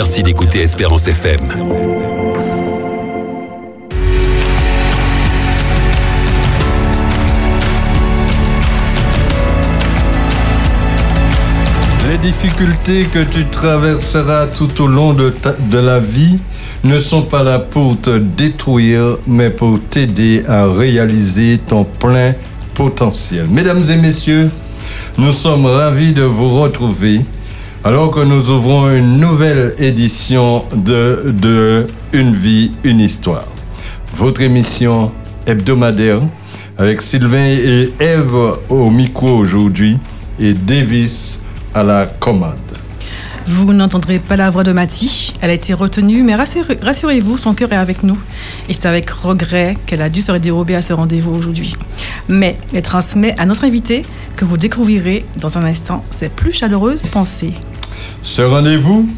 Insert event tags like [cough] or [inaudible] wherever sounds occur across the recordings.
Merci d'écouter Espérance FM. Les difficultés que tu traverseras tout au long de, de la vie ne sont pas là pour te détruire, mais pour t'aider à réaliser ton plein potentiel. Mesdames et messieurs, nous sommes ravis de vous retrouver alors que nous ouvrons une nouvelle édition de, Une vie, une histoire. Votre émission hebdomadaire avec Sylvain et Eve au micro aujourd'hui et Davis à la commande. Vous n'entendrez pas la voix de Mathie. Elle a été retenue, mais rassurez-vous, son cœur est avec nous. Et c'est avec regret qu'elle a dû se dérober à ce rendez-vous aujourd'hui. Mais elle transmet à notre invité, que vous découvrirez dans un instant, ses plus chaleureuses pensées. Ce rendez-vous,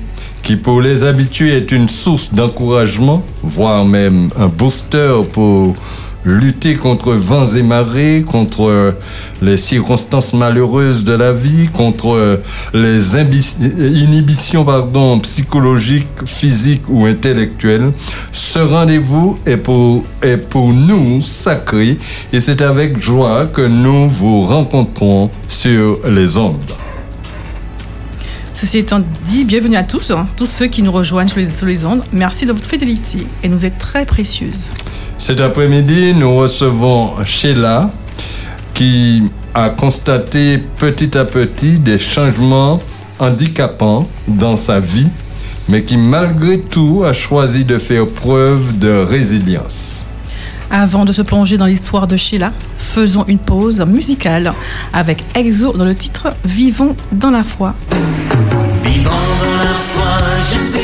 qui pour les habitués est une source d'encouragement, voire même un booster pour lutter contre vents et marées, contre les circonstances malheureuses de la vie, contre les inhibitions pardon, psychologiques, physiques ou intellectuelles. Ce rendez-vous est pour, est pour nous sacré et c'est avec joie que nous vous rencontrons sur les ondes. Ceci étant dit, bienvenue à tous, hein, tous ceux qui nous rejoignent sur les, sur les ondes. Merci de votre fidélité et nous êtes très précieuse. Cet après-midi, nous recevons Sheila qui a constaté petit à petit des changements handicapants dans sa vie, mais qui malgré tout a choisi de faire preuve de résilience. Avant de se plonger dans l'histoire de Sheila, faisons une pause musicale avec Exo dans le titre Vivons dans la foi. Sais,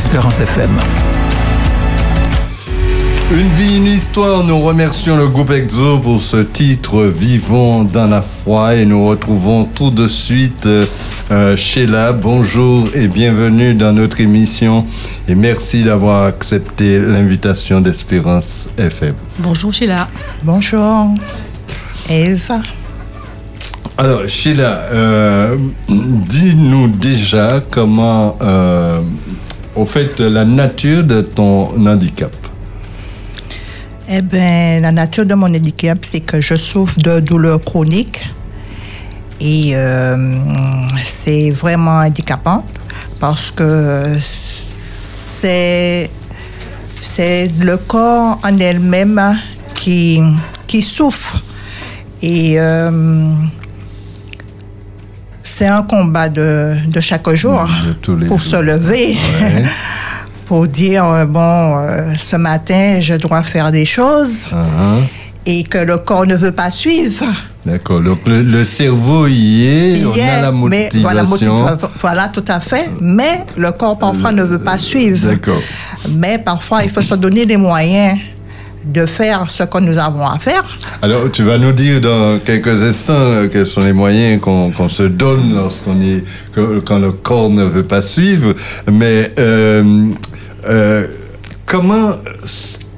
Espérance FM. Une vie, une histoire. Nous remercions le groupe EXO pour ce titre Vivons dans la foi et nous retrouvons tout de suite euh, Sheila. Bonjour et bienvenue dans notre émission et merci d'avoir accepté l'invitation d'Espérance FM. Bonjour Sheila. Bonjour. Eva. Alors Sheila, euh, dis-nous déjà comment, euh, au fait, la nature de ton handicap. Eh bien, la nature de mon handicap, c'est que je souffre de douleurs chroniques. Et euh, c'est vraiment handicapant parce que c'est, c'est le corps en elle-même qui, qui souffre. Et euh, c'est un combat de, de chaque jour De pour jours. se lever. Ouais. [laughs] pour dire, euh, bon, euh, ce matin, je dois faire des choses Ah, et que le corps ne veut pas suivre. D'accord. Donc le, le cerveau y est, on a la mais motivation. voilà, motiva- voilà, tout à fait. Mais le corps parfois ne veut pas suivre. D'accord. Mais parfois, il faut se donner les moyens de faire ce que nous avons à faire. Alors, tu vas nous dire dans quelques instants euh, quels sont les moyens qu'on qu'on se donne lorsqu'on est que- quand le corps ne veut pas suivre. Mais euh, euh, comment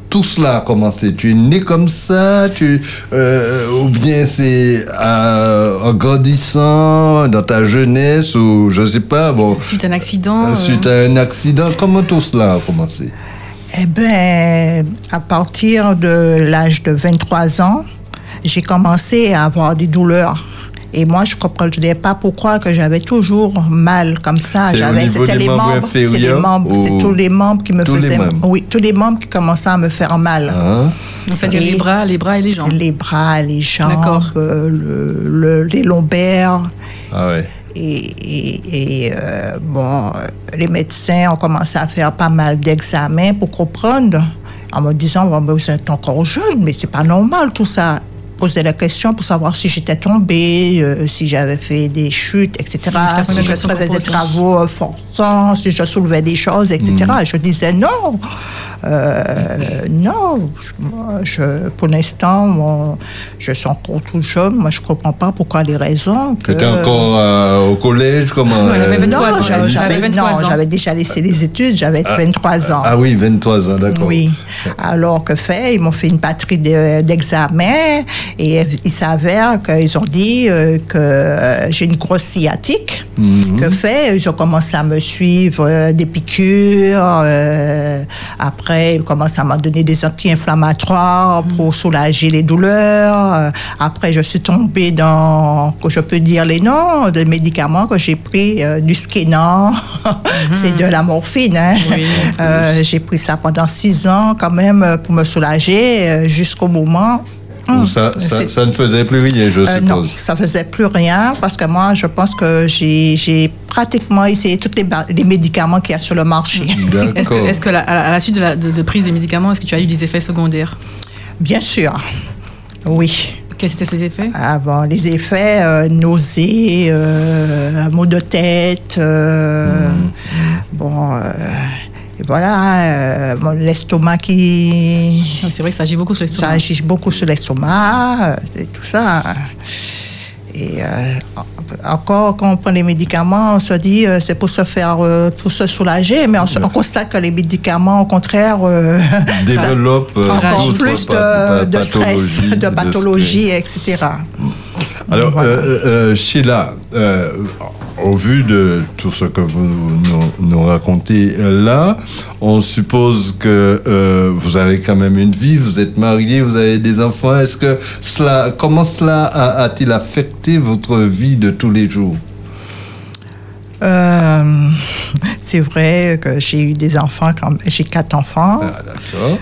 tout cela a commencé? Tu es né comme ça tu, euh, Ou bien c'est euh, en grandissant, dans ta jeunesse, ou je sais pas, bon, Suite à un accident. euh, suite à un accident, comment tout cela a commencé? Eh bien, à partir de l'âge de 23 ans, j'ai commencé à avoir des douleurs. Et moi, je ne comprenais pas pourquoi que j'avais toujours mal comme ça. J'avais, c'était les membres membres, c'est les inférieurs membres, ou- c'est tous les membres qui me Tous faisaient, oui, tous les membres qui commençaient à me faire mal. Hein donc c'est-à-dire les bras, les bras et les jambes. Les bras, les jambes, euh, le- le- les lombaires. Ah ouais. Et, et- et, euh, bon, les médecins ont commencé à faire pas mal d'examens pour comprendre, en me disant, ben, vous êtes encore jeune, mais c'est pas normal tout ça. Poser la question pour savoir si j'étais tombée, euh, si j'avais fait des chutes, etc. Si je faisais des travaux forçants, si je soulevais des choses, etc. Mm. Je disais non. Euh, non, je- moi, je, pour l'instant, moi, je suis encore tout jeune. Moi, je comprends pas pourquoi les raisons. Tu Que... étais encore euh, au collège comment euh, 23 Non, j'avais- elle j'avais avait non, 23 ans. j'avais déjà laissé les études, j'avais 23 ans. Ah oui, 23 ans, d'accord. Oui. Alors que fait, ils m'ont fait une batterie de- d'examens et il s'avère qu'ils ont dit euh, que j'ai une grosse sciatique. Que fait, ils ont commencé à me suivre euh, des piqûres. euh, après, ils commencent à me donner des anti-inflammatoires pour soulager les douleurs. Euh, après, je suis tombée dans, que je peux dire les noms, de médicaments que j'ai pris, euh, du Skenan, [laughs] c'est de la morphine. hein. Oui. Euh, j'ai pris ça pendant six ans quand même pour me soulager jusqu'au moment. Hum, ça, ça, c'est- ça ne faisait plus rien, je euh, non, suppose. ça faisait plus rien parce que moi, je pense que j'ai pratiquement essayé tous les, les médicaments qu'il y a sur le marché. [laughs] Est-ce que, D'accord. est-ce que la- à la, suite de, la, de, de prise des médicaments, est-ce que tu as eu des effets secondaires? Bien sûr, oui. Quels étaient ces effets? Ah bon, les effets, euh, nausées, euh, maux de tête, euh, bon, euh, et voilà, euh, bon, l'estomac qui, C'est vrai que ça agit beaucoup sur ça l'estomac. agit beaucoup sur l'estomac, euh, et tout ça. Et euh, encore, quand on prend les médicaments, on se dit euh, c'est pour se faire, euh, pour se soulager, mais on, se- on constate que les médicaments, au contraire, euh, [laughs] ça- Développe euh, encore plus de, stress, pathologies, de stress. pathologies, etc. Alors, Voilà. euh, euh, Sheila, euh, au vu de tout ce que vous nous, nous racontez euh, là, on suppose que euh, vous avez quand même une vie, vous êtes marié, vous avez des enfants. Est-ce que cela, comment cela a-t-il affecté votre vie de tous les jours? Euh, c'est vrai que j'ai eu des enfants, j'ai quatre enfants. Ah, d'accord.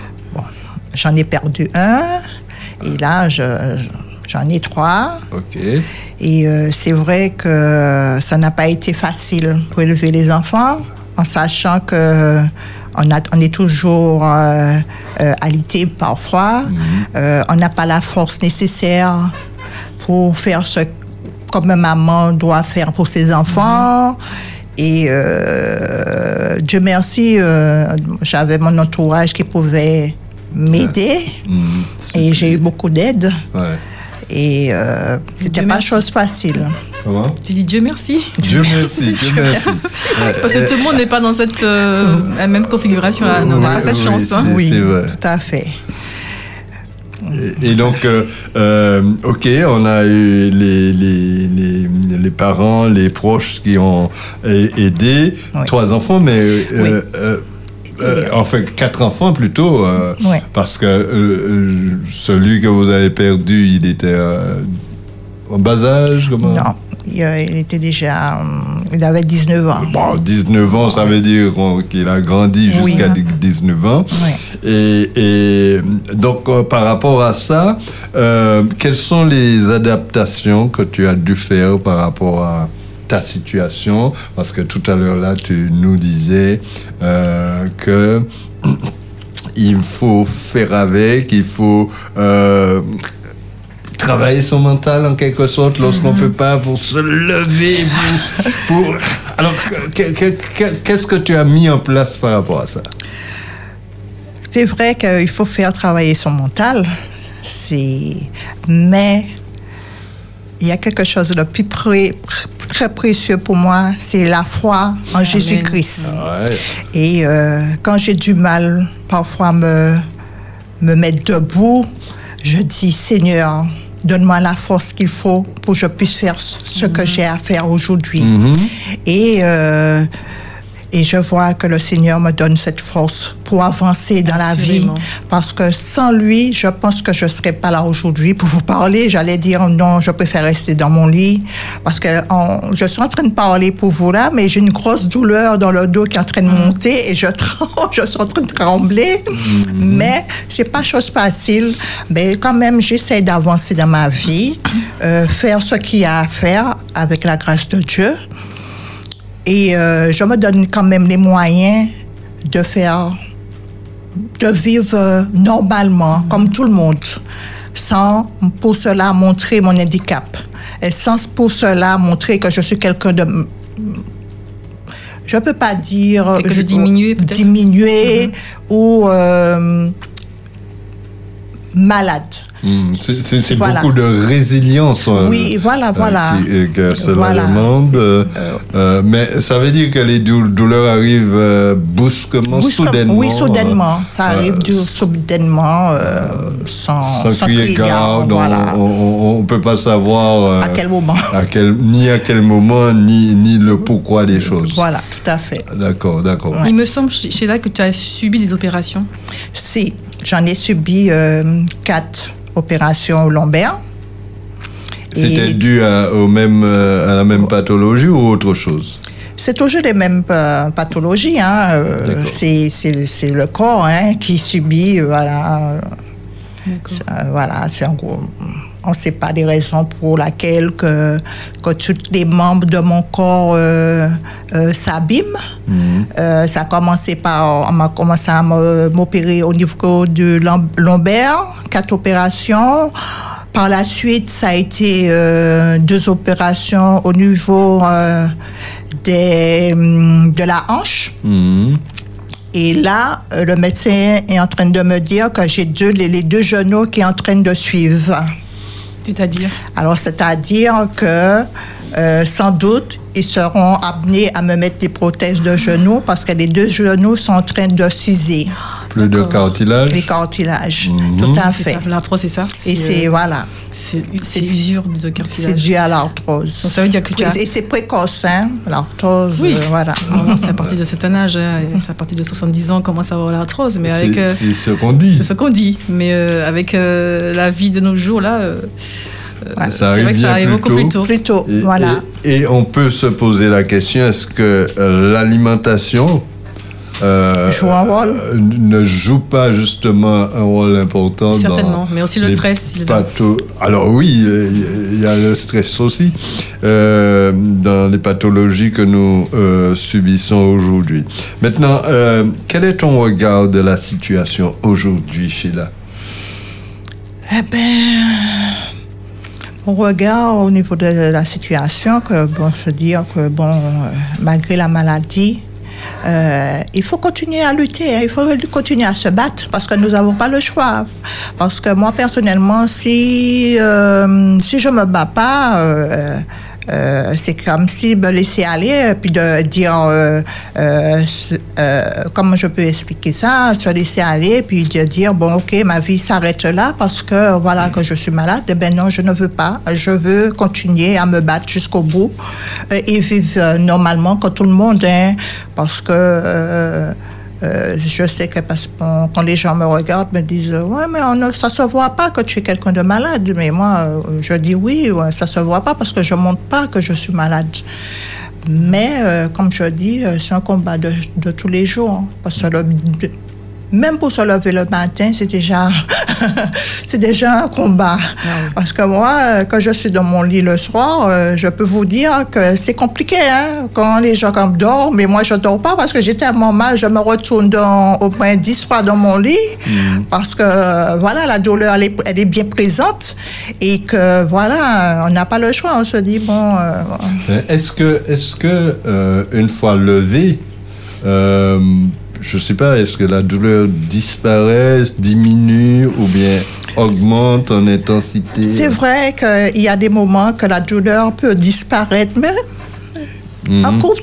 J'en ai perdu un. Et là, je- j'en ai trois. Ok. Et euh, c'est vrai que ça n'a pas été facile pour élever les enfants, en sachant que on, a, on est toujours euh, euh, alité parfois. Euh, on n'a pas la force nécessaire pour faire ce comme maman doit faire pour ses enfants. Et euh, euh, Dieu merci, euh, j'avais mon entourage qui pouvait m'aider Mhm. et j'ai eu beaucoup d'aide. Ouais. Et euh, c'était pas merci. chose facile. Comment Tu dis Dieu merci. Dieu merci, Dieu merci. Ouais, Parce que tout le monde n'est pas dans cette euh, la même configuration là. On a Oui, cette oui, chance. hein. Oui, vrai. tout à fait. Et, donc, euh, euh, ok, on a eu les, les, les, les parents, les proches qui ont aidé, Oui. trois enfants, mais euh, Oui. Euh, en fait quatre enfants plutôt, euh, Oui. parce que euh, euh, celui que vous avez perdu, il était en bas âge, comment? Non, il, il était déjà. il avait 19 ans. Bon, 19 ans, ça veut dire qu'il a grandi Oui. jusqu'à 19 ans. Oui. Et, et donc, par rapport à ça, quelles sont les adaptations que tu as dû faire par rapport à ta situation Parce que tout à l'heure, là, tu nous disais euh, que [clears throat] il faut faire avec, il faut euh, travailler son mental en quelque sorte lorsqu'on ne peut pas pour se lever. [laughs] Pour, Alors, que- que- que- qu'est-ce que tu as mis en place par rapport à ça? C'est vrai qu'il faut faire travailler son mental, c'est... mais il y a quelque chose de plus pré- pr- très précieux pour moi, c'est la foi en Jésus-Christ. Ouais. Et euh, quand j'ai du mal parfois me, me mettre debout, je dis Seigneur, donne-moi la force qu'il faut pour que je puisse faire ce que j'ai à faire aujourd'hui. Et, euh, et je vois que le Seigneur me donne cette force pour avancer dans la vie. Parce que sans lui, je pense que je ne serais pas là aujourd'hui pour vous parler. J'allais dire non, je préfère rester dans mon lit. Parce que on- je suis en train de parler pour vous là, mais j'ai une grosse douleur dans le dos qui est en train de monter et je, [laughs] tremble, je suis en train de trembler. Mais c'est pas chose facile. Mais quand même, j'essaie d'avancer dans ma vie, euh, faire ce qu'il y a à faire avec la grâce de Dieu. Et euh, je me donne quand même les moyens de faire, de vivre euh, normalement, comme tout le monde, sans pour cela montrer mon handicap, et sans pour cela montrer que je suis quelqu'un de... Je ne peux pas dire... De je- peut-être? Diminué ou euh, malade. Hmm, C'est Voilà. beaucoup de résilience. euh, Oui, voilà, voilà. qui- euh, que cela Voilà. demande. euh, euh, mais ça veut dire que les dou- douleurs arrivent euh, brusquement, Brusque- soudainement. Oui, soudainement. Ça euh, arrive du, soudainement, euh, sans, Sans sans crier garde, on- voilà. on ne peut pas savoir euh, À quel moment. [laughs] à quel- ni à quel moment, ni, ni le pourquoi des choses. Voilà, tout à fait. D'accord, d'accord. Il me semble, Sheila, que tu as subi des opérations. Si, j'en ai subi euh, quatre opérations lombaires. C'était dû à, au même, euh, à la même pathologie ou autre chose? C'est toujours les mêmes euh, pathologies. Hein. euh, c'est, c'est, c'est le corps hein, qui subit, voilà, voilà, c'est en gros. On ne sait pas des raisons pour lesquelles que, que tous les membres de mon corps euh, euh, s'abîment. Euh, ça a commencé par, on m'a commencé à m'opérer au niveau du lom- lombaire, quatre opérations. Par la suite, ça a été deux opérations au niveau des, hum, de la hanche. Mhm. Et là, le médecin est en train de me dire que j'ai deux, les deux genoux qui sont en train de suivre. C'est-à-dire Alors, c'est-à-dire que euh, sans doute, ils seront amenés à me mettre des prothèses de genoux parce que les deux genoux sont en train de s'user, Plus de cartilage les cartilages. Tout à C'est fait. L'arthrose, c'est ça Et c'est, euh, voilà, c'est c'est c'est- usure de c'est cartilage. dû à l'arthrose. Donc ça veut dire que tu as- Et c'est précoce, hein, l'arthrose, Oui. euh, voilà. Vraiment, c'est à partir de cet âge, hein, c'est à partir de 70 ans, on commence à avoir l'arthrose. Mais avec. C'est euh, c'est ce qu'on dit. c'est ce qu'on dit. Mais euh, avec euh, la vie de nos jours, là, Ouais. c'est Ça arrive vrai que bien ça arrive plus beaucoup tôt. plus tôt. Plus tôt, Et, voilà. et- et on peut se poser la question est-ce que l'alimentation euh, Joue un rôle. euh, ne joue pas justement un rôle important Certainement, dans mais aussi le stress, Alors oui, il y a le stress aussi euh, dans les pathologies que nous euh, subissons aujourd'hui. Maintenant, euh, quel est ton regard de la situation aujourd'hui, Sheila? Eh ben, mon regard au niveau de la situation, que bon, se dire que bon, malgré la maladie, euh, il faut continuer à lutter, hein. il faut continuer à se battre parce que nous n'avons pas le choix. Parce que moi, personnellement, si, euh, si je me bats pas, euh, euh, c'est comme si me laisser aller, puis de dire, euh, euh, euh, comment je peux expliquer ça, se laisser aller, puis de dire, bon, ok, ma vie s'arrête là parce que voilà que je suis malade. Ben non, je ne veux pas. Je veux continuer à me battre jusqu'au bout euh, et vivre euh, normalement comme tout le monde, hein, parce que euh, je sais que parce, bon, quand les gens me regardent, me disent ouais mais on ça se voit pas que tu es quelqu'un de malade. Mais moi, euh, je dis oui, ouais, ça se voit pas parce que je montre pas que je suis malade. Mais euh, comme je dis, c'est un combat de, de tous les jours. hein, parce que même pour se lever le matin, c'est déjà, [laughs] c'est déjà un combat. Parce que moi, quand je suis dans mon lit le soir, euh, je peux vous dire que c'est compliqué. Hein? Quand les gens comme dorment, mais moi je dors pas parce que j'ai tellement mal, je me retourne dans, au moins 10 fois dans mon lit parce que voilà, la douleur elle est, elle est bien présente et que voilà, on n'a pas le choix. On se dit bon. euh, Euh, Est-ce que, est-ce que euh, une fois levé, euh, je sais pas, est-ce que la douleur disparaît, diminue ou bien augmente en intensité? C'est vrai qu'il y a des moments que la douleur peut disparaître, mais un court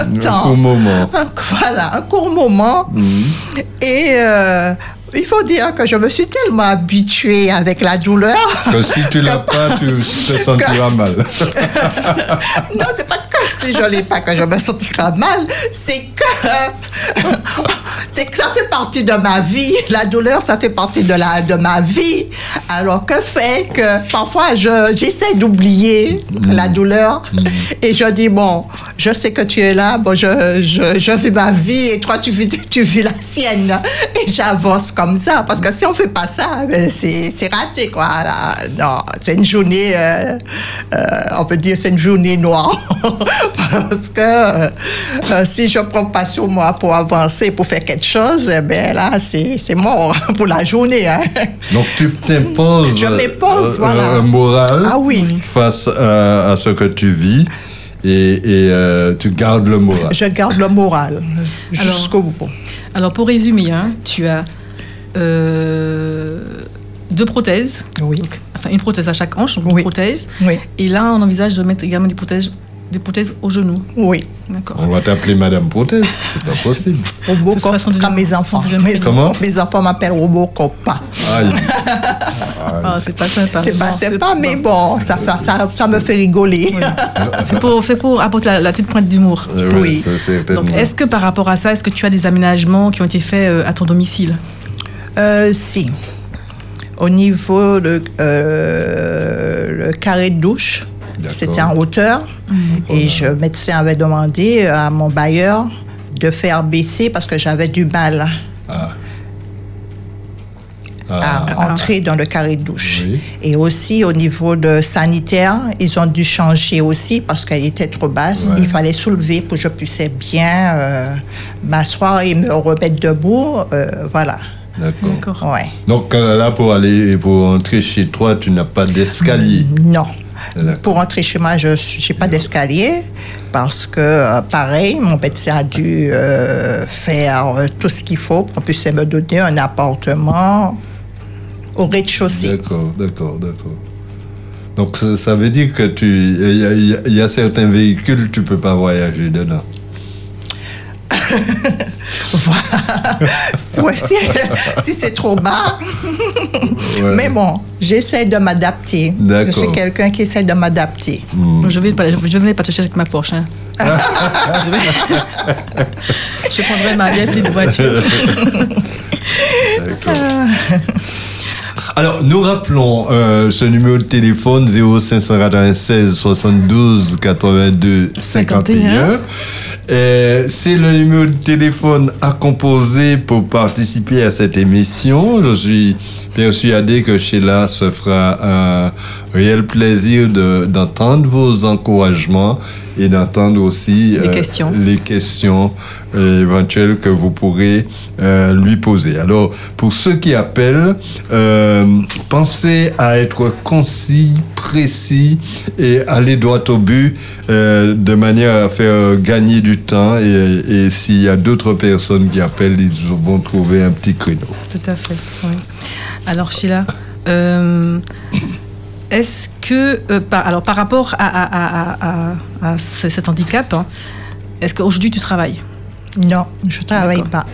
Un [laughs] temps. court moment. Un- voilà, un court moment. Et euh, il faut dire que je me suis tellement habituée avec la douleur. Que si tu l'as pas, tu te sentiras mal. [laughs] non, c'est pas que si je l'ai pas que je me sentirai mal, c'est que [laughs] c'est que ça fait partie de ma vie. La douleur, ça fait partie de la de ma vie. Alors que fait que parfois je j'essaie d'oublier la douleur et je dis bon, je sais que tu es là, bon je je, je vis ma vie et toi tu vis tu vis la sienne et j'avance comme ça parce que si on fait pas ça, ben, c'est c'est raté quoi. Là, non, c'est une journée euh, euh, on peut dire c'est une journée noire [laughs] parce que euh, si je prends pas sur moi pour avancer, pour faire quelque chose, eh ben là c'est c'est mort [laughs] pour la journée. hein. Donc tu t'imposes Je m'impose, euh, voilà. un moral Ah oui. face à, à ce que tu vis et, et, euh, tu gardes le moral. Je garde le moral jusqu'au bout. Alors pour résumer, hein, tu as deux prothèses, Oui. enfin une prothèse à chaque hanche, donc deux Oui. prothèses. Oui. Et là, on envisage de mettre également des prothèses, des prothèses au genou. Oui. D'accord. On va t'appeler Madame Prothèse, c'est pas possible. [laughs] Robocop, comme mes enfants. Mes, Comment enfants- mes enfants m'appellent Robocop. Aïe. Ah, c'est pas sympa. C'est pas sympa, mais bon, ça, ça, ça, ça me fait rigoler. C'est pour, c'est pour apporter la, la petite pointe d'humour. Euh, Oui. Donc, est-ce que par rapport à ça, est-ce que tu as des aménagements qui ont été faits euh, à ton domicile? Euh, si. Au niveau de euh, le carré de douche, c'était en hauteur. Et le médecin avait demandé à mon bailleur de faire baisser parce que j'avais du mal Ah. à Ah. entrer dans le carré de douche. Oui. Et aussi au niveau de sanitaire, ils ont dû changer aussi parce qu'elle était trop basse. Ouais. Il fallait soulever pour que je puisse bien euh, m'asseoir et me remettre debout. euh, voilà. D'accord. D'accord. Ouais. Donc euh, là, pour aller pour entrer chez toi, tu n'as pas d'escalier. Non. Pour rentrer chez moi, je n'ai pas d'escalier parce que, euh, pareil, mon médecin a dû euh, faire tout ce qu'il faut pour qu'on puisse me donner un appartement au rez-de-chaussée. D'accord, d'accord, d'accord. Donc ça, ça veut dire que tu, y, y il y a certains véhicules, tu peux pas voyager dedans. [laughs] Voilà. Si [laughs] si c'est trop bas. Ouais. Mais bon, j'essaie de m'adapter. D'accord. Je suis quelqu'un qui essaie de m'adapter. Donc, Je vais pas, je venais pas te chercher avec ma Porsche. hein. [laughs] je, vais- je prendrai ma vieille petite voiture. [laughs] D'accord. Alors, nous rappelons euh, ce numéro de téléphone 0596 72 82 51. Euh, C'est le numéro de téléphone à composer pour participer à cette émission. Je suis persuadé que Sheila se fera un réel plaisir de- d'entendre vos encouragements et d'entendre aussi Les questions. les questions euh, éventuelles que vous pourrez euh, lui poser. Alors, pour ceux qui appellent, euh, pensez à être concis, précis et aller droit au but euh, de manière à faire gagner du temps. Et, et s'il y a d'autres personnes qui appellent, ils vont trouver un petit créneau. Tout à fait. oui. Alors Sheila, euh, est-ce que, euh, par, alors par rapport à, à- à- à- à- à ce- cet handicap, hein, est-ce qu'aujourd'hui tu travailles? Non, je ne travaille pas.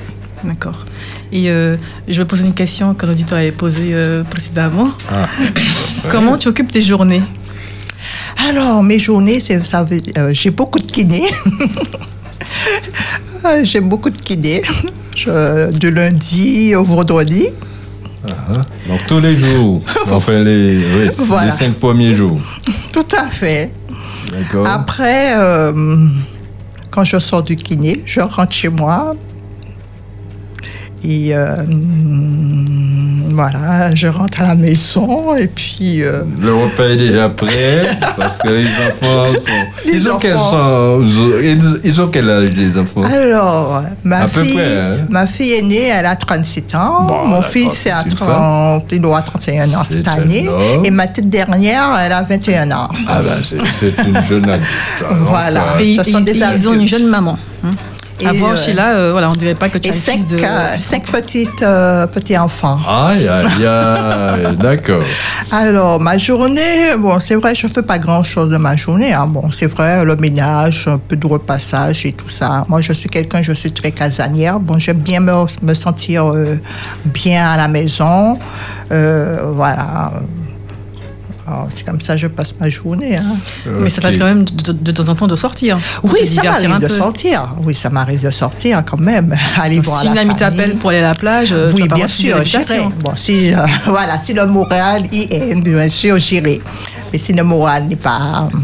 D'accord. Et euh, je vais poser une question que l'auditeur avait posée euh, précédemment. [coughs] Comment tu occupes tes journées? Alors, mes journées, c'est- ça veut- euh, j'ai beaucoup de kinés. [laughs] Euh, j'ai beaucoup de kinés. Je- de lundi au vendredi. Donc tous les jours, [laughs] enfin les, oui, Voilà. les cinq premiers jours. [laughs] Tout à fait. D'accord Après, euh, quand je sors du kiné, je rentre chez moi. Et euh, voilà, je rentre à la maison et puis euh, Le repas est déjà prêt parce que les enfants [laughs] sont. Les ils, ont quel, sont- ils- ont quel âge les enfants Alors, ma À peu fille, près, hein. ma fille aînée, elle a 37 ans. Bon, Mon fils, c'est à c'est une 30, il doit avoir 31 ans cette année. homme. Et ma petite dernière, elle a 21 ans. Ah ben c'est une jeune adulte. Voilà. Et, ce sont et- des et ils ont une jeune maman. hein. Et, Avant euh, Sheila, euh, voilà, on dirait pas que tu as cinq, de. euh, cinq petites, euh, petits enfants. Aïe, aïe, aïe, [laughs] d'accord. Alors, ma journée, bon, c'est vrai, je ne fais pas grand-chose de ma journée. hein. Bon, c'est vrai, le ménage, un peu de repassage et tout ça. Moi, je suis quelqu'un, je suis très casanière. Bon, j'aime bien me, me sentir euh, bien à la maison. Euh, voilà. Alors, C'est comme ça que je passe ma journée. hein. Mais ça Ok. t'arrive quand même de, de temps en temps de sortir. Oui, ça m'arrive de peu. sortir. Oui, ça m'arrive de sortir quand même. [laughs] Aller Donc, voir si la une amie t'appelle pour aller à la plage, euh, Oui, pas bien sûr, j'irai. Bon, si, euh, [laughs] voilà, si le moral y est, bien sûr, j'irai. Mais si le moral n'est pas, euh,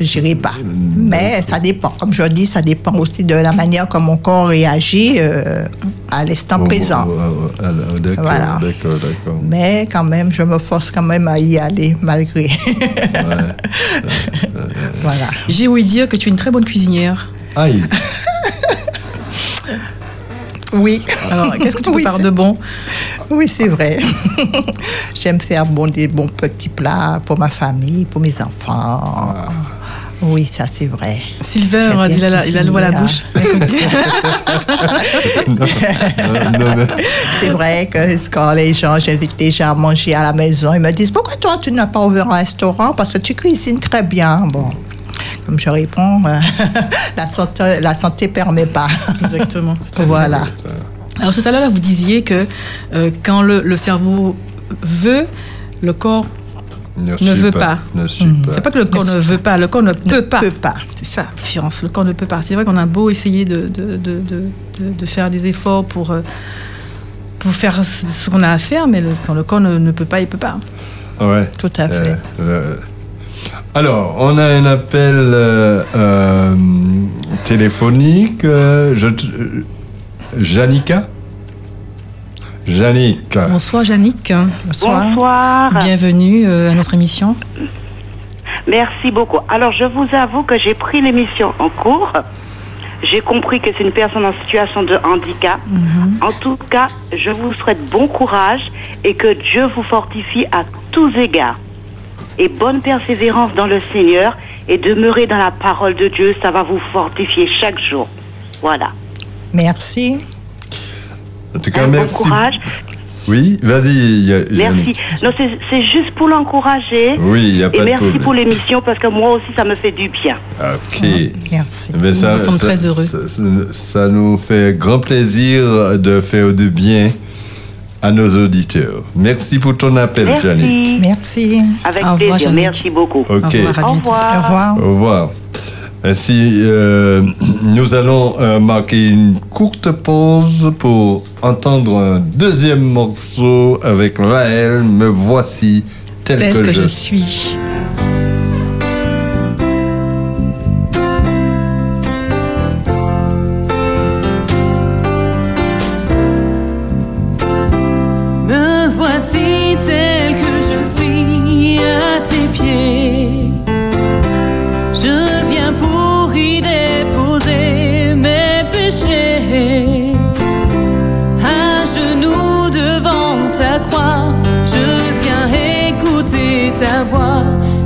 j'irai pas. Mais ça dépend. Comme je dis, ça dépend aussi de la manière comme mon corps réagit euh, à l'instant Oh, présent. oh, oh, oh, D'accord, Voilà. d'accord, d'accord. Mais quand même, je me force quand même à y aller, malgré. Ouais. [laughs] voilà. J'ai ouï dire que tu es une très bonne cuisinière. Aïe, Oui. Alors, qu'est-ce que tu Oui, prépares de bon? Oui, c'est vrai. [laughs] J'aime faire bon, des bons petits plats pour ma famille, pour mes enfants. Oui, ça c'est vrai. Bien il a, la, il a l'eau à la bouche. [laughs] [laughs] C'est vrai que quand les gens, j'invite les gens à manger à la maison, ils me disent Pourquoi toi tu n'as pas ouvert un restaurant? Parce que tu cuisines très bien. Bon, comme je réponds, euh, la santé la santé permet pas. Exactement. voilà. Alors tout à l'heure, vous disiez que euh, quand le, le cerveau veut, le corps ne, ne veut pas. Ne pas. C'est pas que le corps ne veut pas, le corps ne peut pas. peut pas. C'est ça différence. Le corps ne peut pas. C'est vrai qu'on a beau essayer de, de, de, de, de- de faire des efforts pour, euh, pour faire ce qu'on a à faire, mais le- quand le corps ne, ne peut pas, il peut pas. Ouais. Tout à fait. Euh, euh, alors, on a un appel euh, euh, téléphonique. je Janica Janik. Bonsoir Yannick. Bonsoir. Bonsoir. Bienvenue euh, à notre émission. Merci beaucoup. Alors, je vous avoue que j'ai pris l'émission en cours. J'ai compris que c'est une personne en situation de handicap. En tout cas, je vous souhaite bon courage et que Dieu vous fortifie à tous égards. Et bonne persévérance dans le Seigneur et demeurer dans la parole de Dieu, ça va vous fortifier chaque jour. Voilà. Merci. En tout cas, Un bon merci. courage. Oui, vas-y, Merci. Non, c'est juste pour l'encourager. Oui, il n'y a pas Et de merci problème. pour l'émission parce que moi aussi, ça me fait du bien. Ok. Merci. Mais ça, Nous sommes ça- très heureux. Ça, ça- ça nous fait grand plaisir de faire du bien à nos auditeurs. Merci pour ton appel, Janik. Merci. Merci. Avec Au revoir, plaisir. Merci beaucoup. Ok. Au revoir, Au revoir. Au revoir. Ainsi, euh, nous allons euh, marquer une courte pause pour entendre un deuxième morceau avec Raël. Me voici tel, Tel que, que je, je suis. Ta voix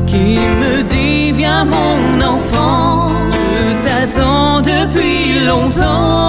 qui me dit viens mon enfant, je t'attends depuis longtemps.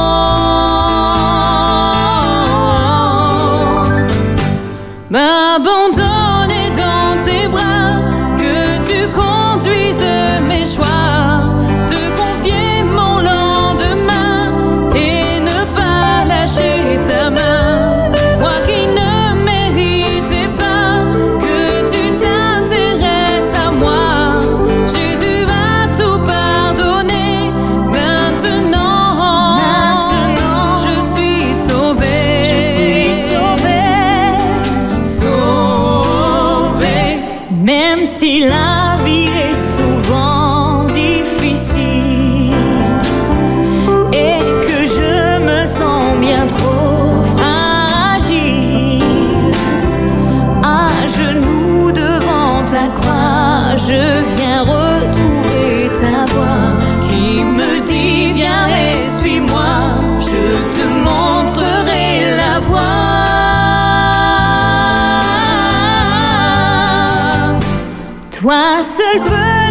Toi seul peux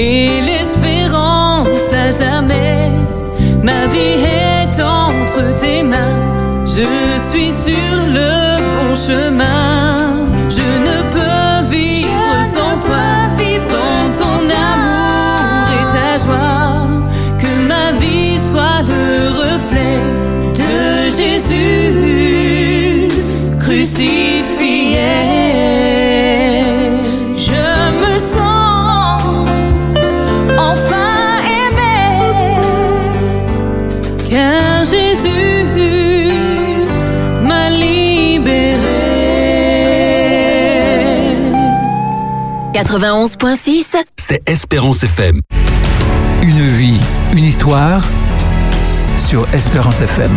et l'espérance à jamais. Ma vie est entre tes mains, je suis sur le bon chemin. 91.6 C'est Espérance FM. Une vie, une histoire sur Espérance FM.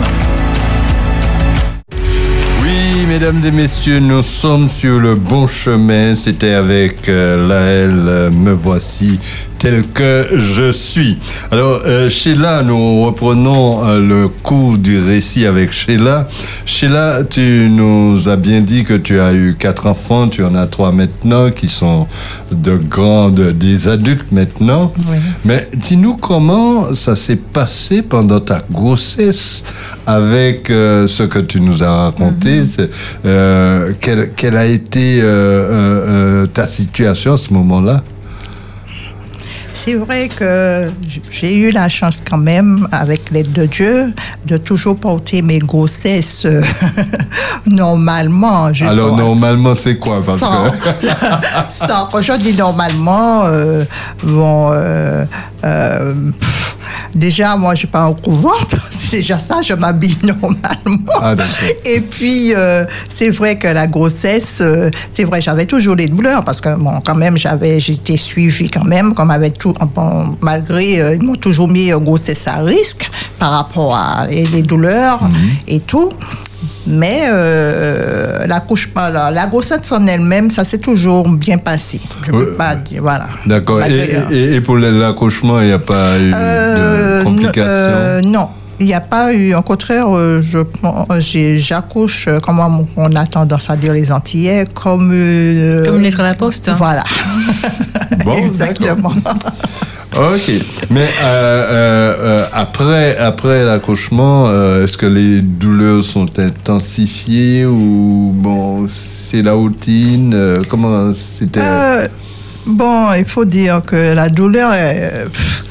Oui, mesdames et messieurs, nous sommes sur le bon chemin. C'était avec euh, Laël, euh, me voici tel que je suis. Alors, euh, Sheila, nous reprenons euh, le cours du récit avec Sheila. Sheila, tu nous as bien dit que tu as eu quatre enfants, tu en as trois maintenant qui sont de grandes, des adultes maintenant. Oui. Mais dis-nous comment ça s'est passé pendant ta grossesse avec euh, ce que tu nous as raconté. Euh, quelle, quelle a été ta situation à ce moment-là? C'est vrai que j'ai eu la chance quand même, avec l'aide de Dieu, de toujours porter mes grossesses euh, [laughs] normalement. je Alors normalement c'est quoi Parce sans, que [laughs] sans- quand je dis normalement, euh, bon, euh, euh, pff, déjà, moi, je suis pas en couvente. C'est déjà ça, je m'habille [laughs] normalement. Ah. Et puis, euh, c'est vrai que la grossesse, euh, c'est vrai, j'avais toujours les douleurs parce que, bon, quand même, j'avais, j'étais suivie quand même, comme avec tout, bon, malgré, euh, ils m'ont toujours mis grossesse à risque par rapport à et les douleurs et tout. Mais euh, l'accouchement, la, la grossesse en elle-même, ça s'est toujours bien passé. Je ne peux pas dire, voilà. D'accord. Et pour l'accouchement, il n'y a pas eu Euh, de complications euh, non. Il n'y a pas eu, au contraire, euh, j'ai- j'accouche, euh, comme on- on a tendance à dire les Antillais, comme... euh, Comme une lettre à la poste. hein. Voilà, Bon, [laughs] exactement. Ok. Mais euh, euh, euh, après, après l'accouchement, euh, est-ce que les douleurs sont intensifiées ou bon, c'est la routine euh, Comment c'était? Euh, bon, il faut dire que la douleur est... pff,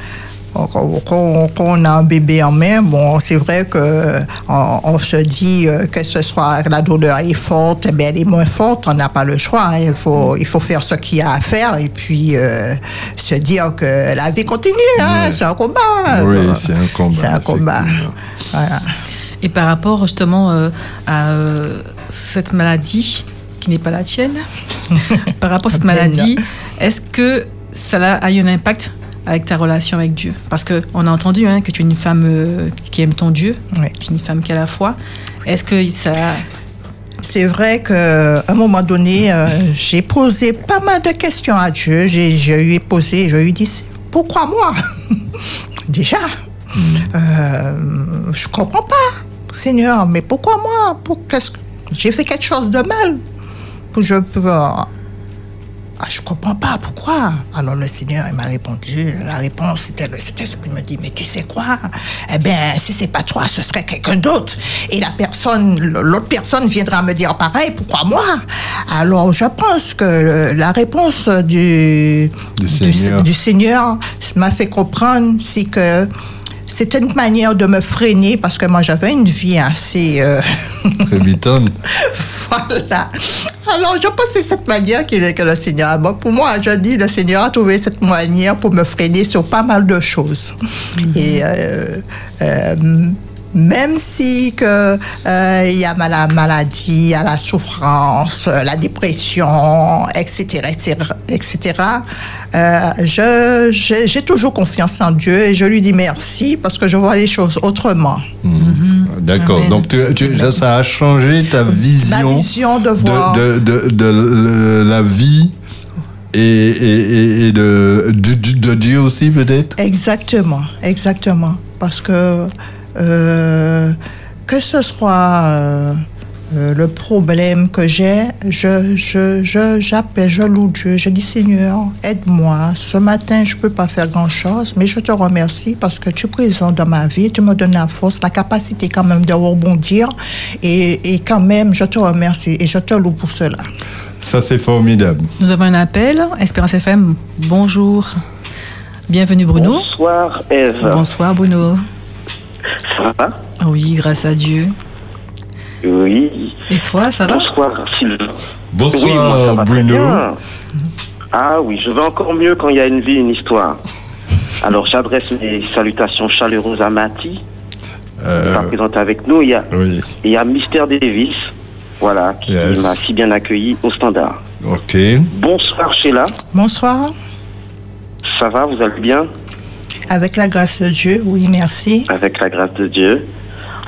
Quand, on a un bébé en main, bon, c'est vrai que on, on se dit euh, que ce soit la douleur est forte, eh bien, elle est moins forte, on n'a pas le choix. hein. Il faut, il faut faire ce qu'il y a à faire et puis euh, se dire que la vie continue. hein, C'est un combat. Oui, c'est un combat. C'est un combat. Voilà. Et par rapport justement euh, à euh, cette maladie, qui n'est pas la tienne, [laughs] par rapport à cette maladie, est-ce que ça a eu un impact avec ta relation avec Dieu Parce qu'on a entendu hein, que tu es une femme euh, qui aime ton Dieu, Oui. tu es une femme qui a la foi. Est-ce que ça... C'est vrai qu'à un moment donné, euh, j'ai posé pas mal de questions à Dieu. J'ai, je lui ai posé, je lui ai dit, pourquoi moi? [laughs] Déjà, euh, je comprends pas, Seigneur, mais pourquoi moi? Pour, J'ai fait quelque chose de mal. Pour je peux. Ah, je comprends pas pourquoi. Alors le Seigneur m'a répondu. La réponse c'était le Saint-Esprit me dit mais tu sais quoi? Eh bien si c'est pas toi ce serait quelqu'un d'autre. Et la personne, l'autre personne viendra me dire pareil. Pourquoi moi? Alors je pense que la réponse du Du Seigneur. du Seigneur m'a fait comprendre c'est que c'était une manière de me freiner parce que moi j'avais une vie assez euh, [laughs] [laughs] voilà. Alors, je pense que c'est cette manière est que le Seigneur a. Bon, pour moi, je dis, le Seigneur a trouvé cette manière pour me freiner sur pas mal de choses. Et euh, euh, même si que euh, il y a la maladie, il y a la souffrance, euh, la dépression, etc., etc., etc., euh, je, j'ai toujours confiance en Dieu et je lui dis merci parce que je vois les choses autrement. D'accord. Amen. Donc tu, tu- ça, ça a changé ta vision, Ma vision de voir. de, de, de- de la vie et, et, et- et de, de, de Dieu aussi peut-être? Exactement, exactement. Parce que euh, que ce soit euh, euh, le problème que j'ai, je, je, je, j'appelle, je loue Dieu, je dis Seigneur, aide-moi. Ce matin, je ne peux pas faire grand-chose, mais je te remercie parce que tu es présent dans ma vie, tu me donnes la force, la capacité quand même de rebondir. Et, et quand même, je te remercie et je te loue pour cela. Ça c'est formidable. Nous avons un appel. Espérance FM, bonjour. Bienvenue Bruno. Bonsoir Eve. Bonsoir Bruno. Ça va Oui, grâce à Dieu. Oui. Et toi, ça va Bonsoir Sylvain. Bonsoir oui, moi, ça va très Bruno. bien. Ah oui, je vais encore mieux quand il y a une vie, une histoire. Alors j'adresse mes salutations chaleureuses à Mati, qui Euh, va présenter avec nous. Il y a, oui. il y a Mister Davis, voilà, qui Yes. m'a si bien accueilli au standard. Ok. Bonsoir Sheila, Bonsoir. ça va, vous allez bien? Avec la grâce de Dieu, oui, merci. Avec la grâce de Dieu.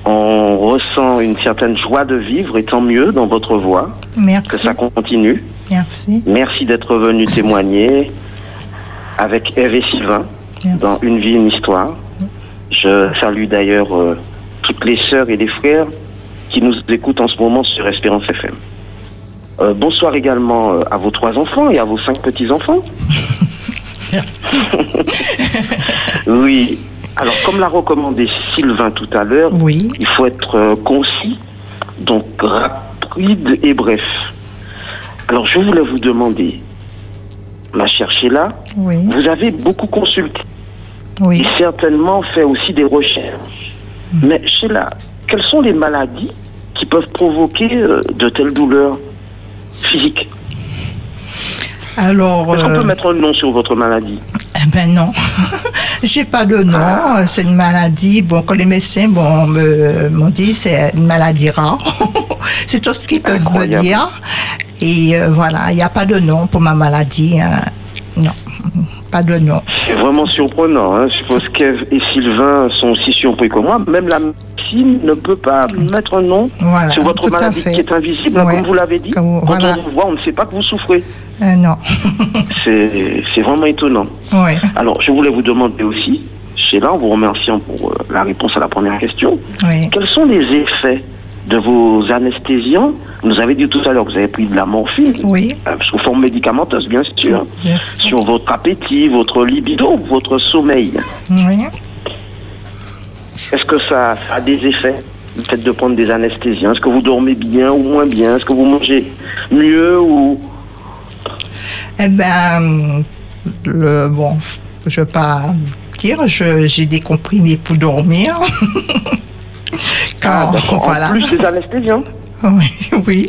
On ressent une certaine joie de vivre et tant mieux dans votre voix. Que Merci. ça continue. Merci. Merci d'être venu témoigner avec Eve et Sylvain Merci. dans Une vie, une histoire. Je salue d'ailleurs euh, toutes les sœurs et les frères qui nous écoutent en ce moment sur Espérance FM. Euh, bonsoir également euh, à vos trois enfants et à vos cinq petits-enfants. [laughs] Merci. [laughs] Oui. Alors, comme l'a recommandé Sylvain tout à l'heure, Oui. il faut être euh, concis, donc rapide et bref. Alors, je voulais vous demander, ma chère Sheila, Oui. vous avez beaucoup consulté Oui. et certainement fait aussi des recherches. Mais Sheila, quelles sont les maladies qui peuvent provoquer euh, de telles douleurs physiques? Alors, Est-ce qu'on euh, peut mettre un nom sur votre maladie eh ben non, [laughs] j'ai pas de nom. Ah. C'est une maladie. Bon, que les médecins bon, me- m'ont dit, c'est une maladie rare. [laughs] c'est tout ce qu'ils peuvent me dire. Et euh, voilà, il n'y a pas de nom pour ma maladie. hein. Non, pas de nom. C'est vraiment surprenant. Hein. Je suppose qu'Ève et Sylvain sont aussi surpris que moi. Même la ne peut pas mettre un nom Voilà, sur votre maladie qui est invisible, Ouais. comme vous l'avez dit. Quand voilà. on vous voit, on ne sait pas que vous souffrez. Euh, non. [laughs] C'est vraiment étonnant. Oui. Alors, je voulais vous demander aussi, Sheila, en vous remerciant pour euh, la réponse à la première question, Oui. quels sont les effets de vos anesthésiants? Vous nous avez dit tout à l'heure que vous avez pris de la morphine, Oui. euh, sous forme médicamenteuse, bien sûr, Bien sûr. sur votre appétit, votre libido, votre sommeil. Oui. Est-ce que ça, ça a des effets, le fait de prendre des anesthésiens? Est-ce que vous dormez bien ou moins bien? Est-ce que vous mangez mieux ou... Eh ben, le, bon, je ne vais pas dire, je- j'ai des comprimés pour dormir. [laughs] Quand, Ah, voilà. En plus des anesthésiens? [laughs] Oui, oui.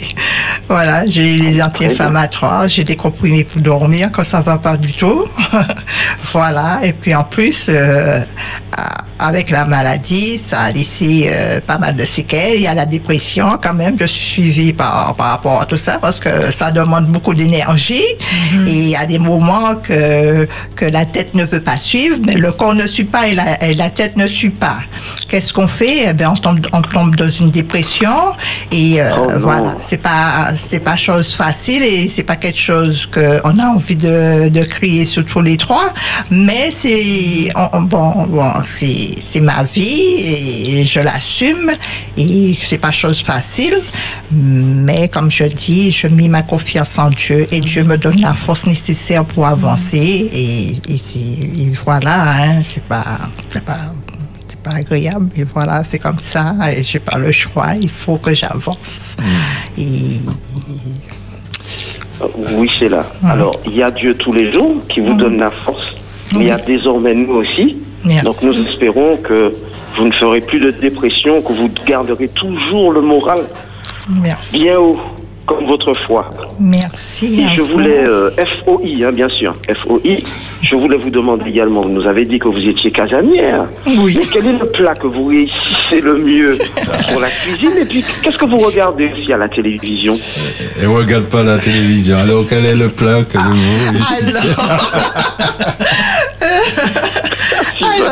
Voilà, j'ai des anti-inflammatoires, j'ai des comprimés pour dormir quand ça va pas du tout. [laughs] voilà, et puis en plus, euh, avec la maladie, ça a laissé euh, pas mal de séquelles. Il y a la dépression quand même. Je suis suivie par, par rapport à tout ça parce que ça demande beaucoup d'énergie et il y a des moments que, que la tête ne veut pas suivre, mais le corps ne suit pas et la, et la tête ne suit pas. Qu'est-ce qu'on fait? Eh ben, on tombe, on tombe dans une dépression et euh, Oh voilà, c'est pas c'est pas chose facile et c'est pas quelque chose que on a envie de, de crier sur tous les trois, mais c'est on- on- bon bon c'est c'est ma vie et je l'assume et c'est pas chose facile, mais comme je dis, je mets ma confiance en Dieu et Dieu me donne la force nécessaire pour avancer et, et, et voilà, hein, c'est pas c'est pas c'est pas agréable, et voilà, c'est comme ça, et j'ai pas le choix, il faut que j'avance. Et Euh, Oui, c'est là. Alors, il y a Dieu tous les jours qui vous donne la force, mais il y a désormais nous aussi. Merci. Donc, nous espérons que vous ne ferez plus de dépression, que vous garderez toujours le moral merci, bien haut, comme votre foi. merci. Et je voulais, euh, FOI, hein, bien sûr, FOI, je voulais vous demander également, vous nous avez dit que vous étiez casanière. Oui. Mais quel est le plat que vous réussissez le mieux pour la cuisine Et puis, qu'est-ce que vous regardez aussi à la télévision? Et on regarde pas la télévision. Alors, quel est le plat que vous Alors, [laughs]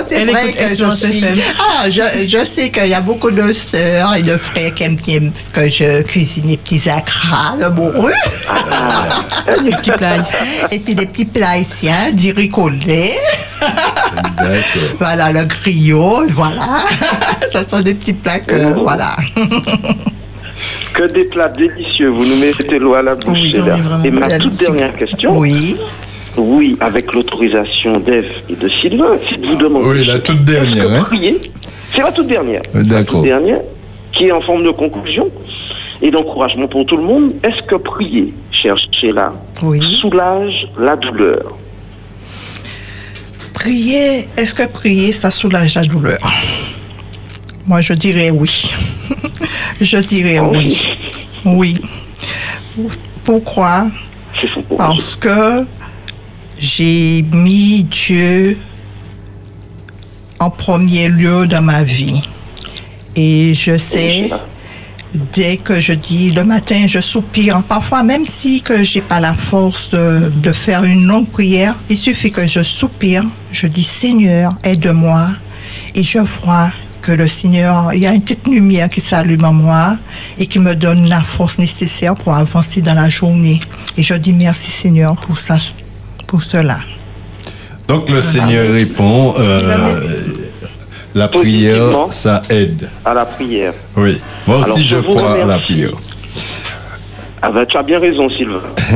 C'est vrai que je suis. Ah, je, je sais qu'il y a beaucoup de sœurs et de frères qui aiment bien que je cuisine des petits acras de morue. Petit plat ici. Et puis des petits plats haïtiens, du. D'accord. Voilà, le griot, voilà. [laughs] Ce sont des petits plats que, Oh. voilà. [laughs] Que des plats délicieux, vous nous mettez l'eau à la bouche. Oui, oui. Et ma Euh, toute dernière question, Oui. Oui, avec l'autorisation d'Ève et de Sylvain, si vous demandez. Oui, la toute dernière, hein. prier, c'est la toute dernière. Euh, La d'accord. toute dernière, qui est en forme de conclusion et d'encouragement pour tout le monde. Est-ce que prier, chère Sheila, Oui. soulage la douleur Prier, est-ce que prier, ça soulage la douleur? Moi, je dirais oui. [laughs] je dirais oui. Oui. Pourquoi? Parce que j'ai mis Dieu en premier lieu dans ma vie. Et je sais, dès que je dis le matin, je soupire. Parfois, même si que j'ai pas la force de, de faire une longue prière, il suffit que je soupire. Je dis Seigneur, aide-moi. Et je vois que le Seigneur, il y a une petite lumière qui s'allume en moi et qui me donne la force nécessaire pour avancer dans la journée. Et je dis merci Seigneur pour ça, pour cela. Donc, le Seigneur répond. euh, la prière, ça aide. À la prière. Oui. Moi aussi, Alors, je crois à la prière. Ah ben, tu as bien raison, Sylvain. [laughs]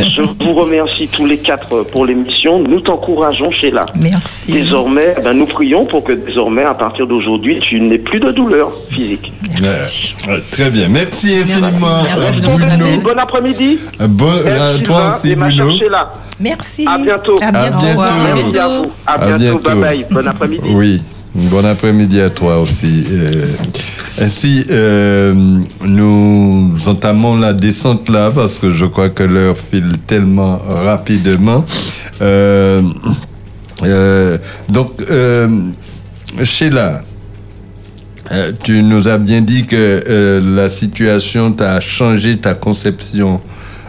je vous remercie tous les quatre pour l'émission. Nous t'encourageons, Sheila. Merci. Désormais, ben, nous prions pour que désormais, à partir d'aujourd'hui, tu n'aies plus de douleur physique. Merci. Très bien. Merci infiniment, Merci euh. Bon après-midi. Bon, euh, toi Sylvain aussi, et ma chère Bruno. Sheila. Merci. À bientôt. À À bientôt. bientôt. Merci à vous. À, À bientôt. bientôt. Bye bye. Bon après-midi. Oui, bon après-midi à toi aussi. Euh, ainsi, euh, nous entamons la descente là parce que je crois que l'heure file tellement rapidement. Euh, euh, donc, euh, Sheila, euh, tu nous as bien dit que euh, la situation t'a changé ta conception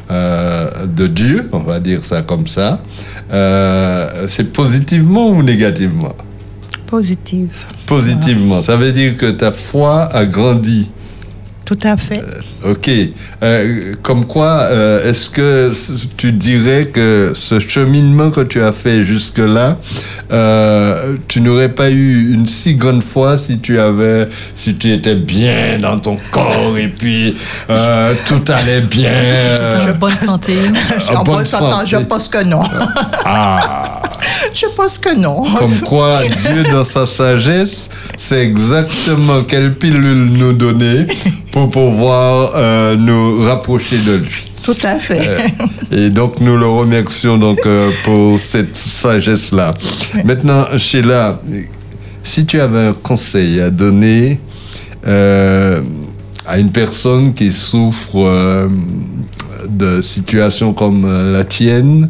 euh, de Dieu, on va dire ça comme ça, euh, c'est positivement ou négativement? Positive. Positivement. Ça veut dire que ta foi a grandi. Tout à fait. Ok. Euh, comme quoi, euh, est-ce que tu dirais que ce cheminement que tu as fait jusque-là, euh, tu n'aurais pas eu une si grande foi si tu avais, si tu étais bien dans ton corps et puis euh, tout allait bien? [laughs] euh, En bonne santé. [laughs] en en bonne santé, je pense que non. Ah. [laughs] je pense que non. Comme quoi, Dieu, dans sa sagesse, sait exactement quelle pilule nous donner pour pouvoir euh, nous rapprocher de lui. Tout à fait. Et donc, nous le remercions donc, euh, pour cette sagesse-là. Maintenant, Sheila, si tu avais un conseil à donner euh, à une personne qui souffre euh, de situations comme euh, la tienne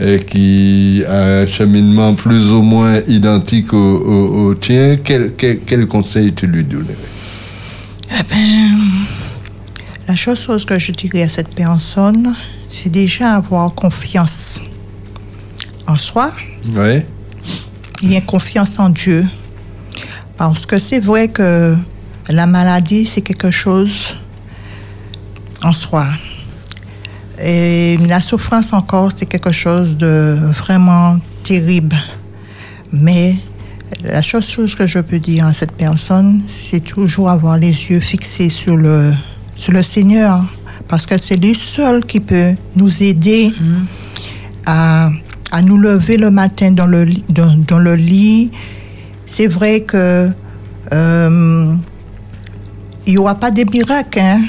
et qui a un cheminement plus ou moins identique au, au- au tien, quel, quel, quel conseil tu lui donnerais? Eh ben, la chose que je dirais à cette personne, c'est déjà avoir confiance en soi Oui. et confiance en Dieu. Parce que c'est vrai que la maladie, c'est quelque chose en soi. Et la souffrance encore, c'est quelque chose de vraiment terrible. Mais la chose, chose que je peux dire à cette personne, c'est toujours avoir les yeux fixés sur le, sur le Seigneur. Parce que c'est lui seul qui peut nous aider à, à nous lever le matin dans le, dans le lit. C'est vrai que euh, il n'y aura pas de miracle. Hein?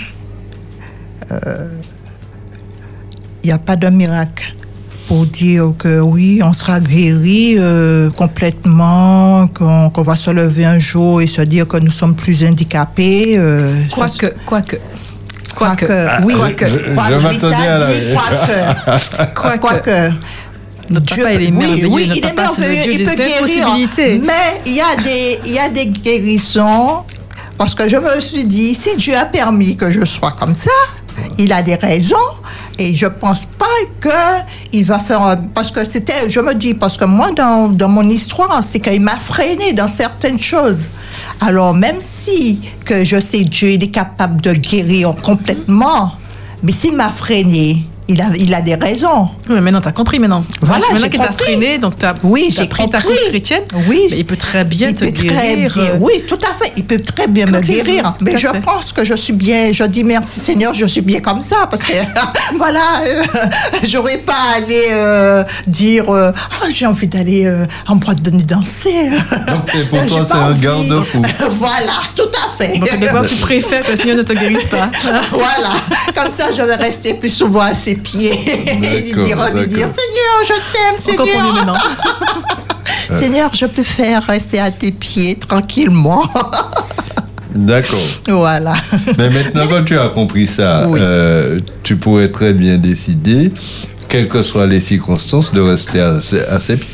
Euh, Il n'y a pas de miracle pour dire que oui, on sera guéri euh, complètement, qu'on qu'on va se lever un jour et se dire que nous sommes plus handicapés. euh, ça- Quoique, quoique. Quoique, Quoique. oui, Quoique. Je- Quoique, quoique. Notre papa, il est oui, merveilleux. oui, Notre il est merveilleux, Dieu il peut guérir. Mais il y a des, il y a des guérisons. Parce que je me suis dit, si Dieu a permis que je sois comme ça, il a des raisons. Et je pense pas que il va faire un- parce que c'était je me dis parce que moi dans, dans mon histoire c'est qu'il m'a freiné dans certaines choses. Alors même si que je sais Dieu il est capable de guérir complètement mais s'il m'a freiné il a, il a des raisons Oui, mais maintenant, t'as compris maintenant. Voilà, maintenant qu'il t'a freiné, donc t'as Oui, t'as j'ai pris ta compris. couche chrétienne. Oui. Il peut très bien il te peut très guérir. bien, euh, oui, tout à fait. Il peut très bien Quand me veut, guérir. Mais je fait. pense que je suis bien. Je dis merci Seigneur, je suis bien comme ça parce que [laughs] voilà, euh, [laughs] j'aurais pas à aller euh, dire euh, Ah, j'ai envie d'aller euh, en boîte de nuit danser. Donc, [laughs] c'est pour toi, c'est un garde-fou. voilà, tout à fait. Donc, quelque part, tu préfères que le Seigneur ne te guérisse pas? voilà, comme ça je vais rester plus souvent ses pieds et lui dire, lui dire. Seigneur, je t'aime, Seigneur. [laughs] [laughs] Seigneur, je peux faire rester à tes pieds tranquillement. [laughs] D'accord. voilà. Mais maintenant, quand tu as compris ça, Oui. euh, tu pourrais très bien décider, quelles que soient les circonstances, de rester à, ses- à ses pieds.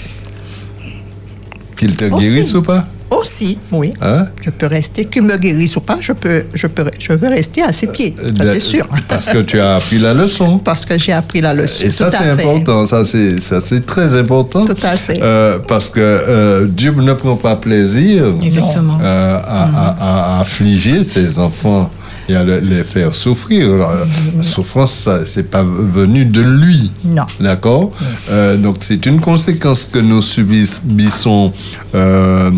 Qu'il te Aussi. guérisse ou pas? Aussi, oui. Hein? Je peux rester, qu'il me guérisse ou pas, je peux, je peux, je veux rester à ses pieds. Ça, De- c'est sûr. [laughs] Parce que tu as appris la leçon. Parce que j'ai appris la leçon. Et ça, tout c'est important. Ça, c'est, ça, c'est très important. Tout à fait. Euh, parce que euh, Dieu ne prend pas plaisir Exactement. euh, à, à- à affliger ses enfants et à le- les faire souffrir. Alors, euh, La souffrance, ça, c'est pas venu de lui. Non. D'accord? Euh, Donc, c'est une conséquence que nous subissons euh,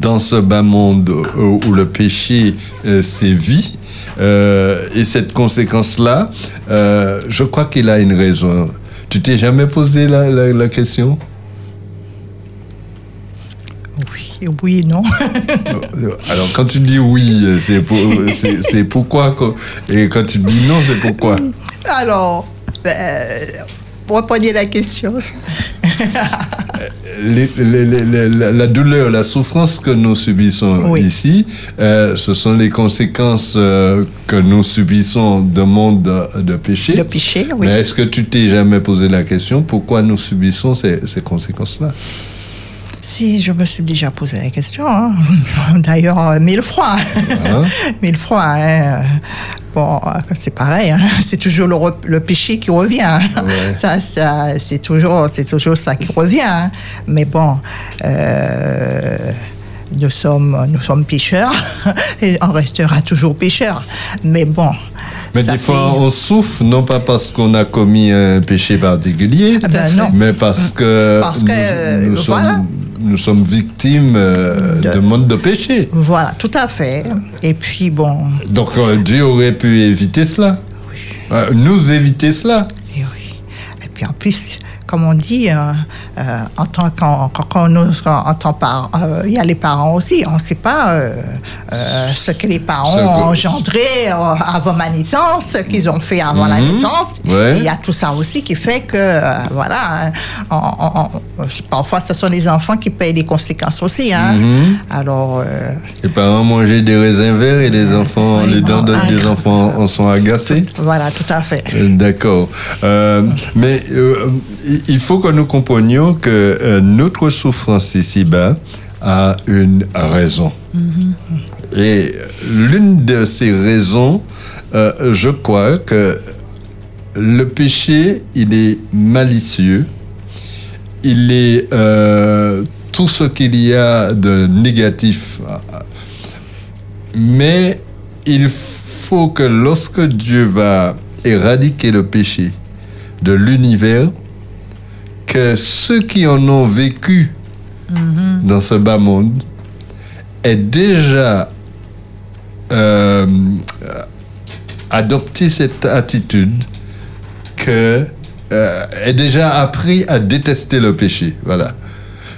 dans ce bas monde où, où le péché euh, sévit. Euh, et cette conséquence-là, euh, je crois qu'il a une raison. Tu t'es jamais posé la, la- la question? Oui, oui, non. [laughs] Alors, quand tu dis oui, c'est pour- pourquoi quoi Et quand tu dis non, c'est pourquoi? Alors, euh, reprenez la question. Les- les- les- les- la, douleur, la souffrance que nous subissons Oui. ici, euh, ce sont les conséquences euh, que nous subissons d'un monde de, de péché. Le péché, oui. Mais est-ce que tu t'es jamais posé la question pourquoi nous subissons ces, ces conséquences-là? Si, je me suis déjà posé la question. hein. [laughs] D'ailleurs, euh, mille fois. [laughs] Mille fois. hein. bon, euh, c'est pareil, hein, [laughs] c'est toujours le, péché qui revient. hein. Ça, ça, c'est toujours, c'est toujours ça qui revient. hein. Mais bon, euh, nous sommes, nous sommes pécheurs [laughs] et on restera toujours pécheurs. Mais bon. Mais des fois, on souffre, non pas parce qu'on a commis un péché particulier, Ah ben non. mais parce que, Parce que, nous, euh, nous voilà. sommes, nous sommes victimes euh, de monde de péché. Voilà, tout à fait. Et puis bon, Donc euh, Dieu aurait pu éviter cela. Euh, nous éviter cela. Et puis en plus, comme on dit, euh, euh, en tant qu'en- quand, quand nous, quand- en tant par, euh, il y a les parents aussi. On ne sait pas euh, ce que les parents ont engendré avant ma naissance, ce qu'ils ont fait avant la Mhm. naissance. Ouais. Il y a tout ça aussi qui fait que, voilà, hein, on- on- on- parfois ce sont les enfants qui payent les conséquences aussi. Hein. Mhm. Alors, Les parents mangeaient des raisins verts et les enfants, les dents de- des enfants en sont agacées. voilà, tout à fait. D'accord. Mais il- faut que nous comprenions que euh, notre souffrance ici-bas a une raison. Et l'une de ces raisons, euh, je crois que le péché, il est malicieux. Il est euh, tout ce qu'il y a de négatif. Mais il faut que lorsque Dieu va éradiquer le péché de l'univers, que ceux qui en ont vécu dans ce bas monde aient déjà euh, adopté cette attitude que euh, aient déjà appris à détester le péché. Voilà.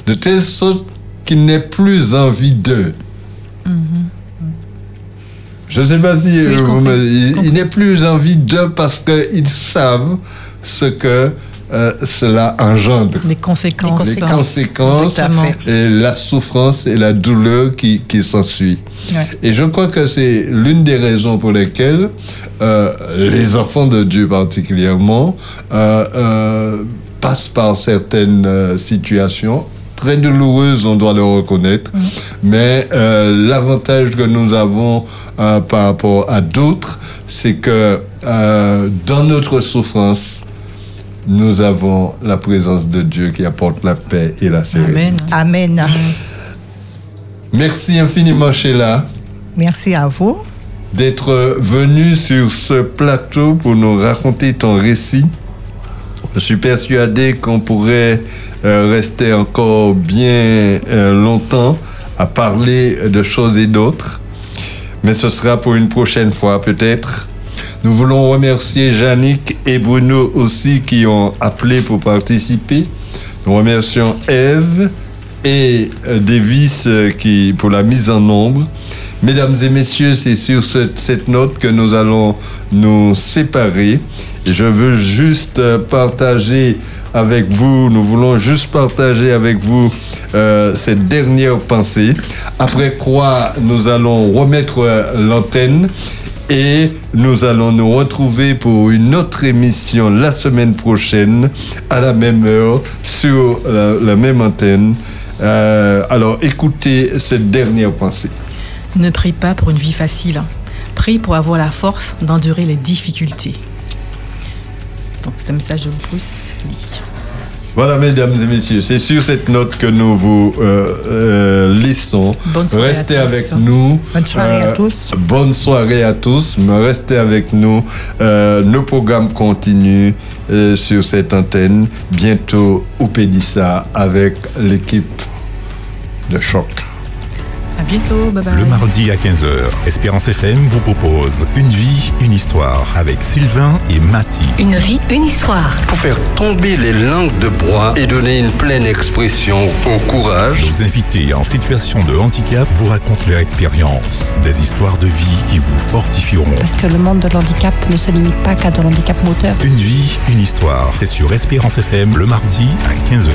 De telle sorte qu'il n'ait plus envie d'eux. Je ne sais pas si euh, vous me- il, il n'est plus envie d'eux parce qu'ils savent ce que euh, cela engendre. Les conséquences. Les conséquences et la souffrance et la douleur qui, qui s'ensuit. Ouais. Et je crois que c'est l'une des raisons pour lesquelles euh, les enfants de Dieu particulièrement euh, passent par certaines situations très douloureuses, on doit le reconnaître. Mais euh, l'avantage que nous avons euh, par rapport à d'autres, c'est que euh, dans notre souffrance, nous avons la présence de Dieu qui apporte la paix et la sérénité. Amen. Merci infiniment, Sheila, Merci à vous. d'être venu sur ce plateau pour nous raconter ton récit. Je suis persuadé qu'on pourrait euh, rester encore bien euh, longtemps à parler de choses et d'autres, mais ce sera pour une prochaine fois peut-être. Nous voulons remercier Yannick et Bruno aussi qui ont appelé pour participer. Nous remercions Eve et euh, Davis euh, qui, pour la mise en nombre. Mesdames et messieurs, c'est sur ce- cette note que nous allons nous séparer. Je veux juste euh, partager avec vous, nous voulons juste partager avec vous cette dernière pensée. Après quoi, nous allons remettre l'antenne et nous allons nous retrouver pour une autre émission la semaine prochaine à la même heure sur la, même antenne. Euh, alors écoutez cette dernière pensée. Ne prie pas pour une vie facile. Prie pour avoir la force d'endurer les difficultés. Donc c'est un message de Bruce Lee. Voilà, mesdames et messieurs, c'est sur cette note que nous vous euh, euh, laissons. Bonne soirée à Restez tous. avec nous. Bonne soirée à Euh, tous. Bonne soirée à tous. Mais Restez avec nous. Euh, nos programmes continuent euh, sur cette antenne. Bientôt au Pédissa avec l'équipe de choc. À bientôt. Bye bye. Le mardi à 15h, Espérance FM vous propose Une vie, une histoire avec Sylvain et Mati. Une vie, une histoire. Pour faire tomber les langues de bois et donner une pleine expression au courage. Nos invités en situation de handicap vous racontent leur expérience, des histoires de vie qui vous fortifieront. Parce que le monde de l'handicap ne se limite pas qu'à de l'handicap moteur. Une vie, une histoire, c'est sur Espérance FM le mardi à 15h.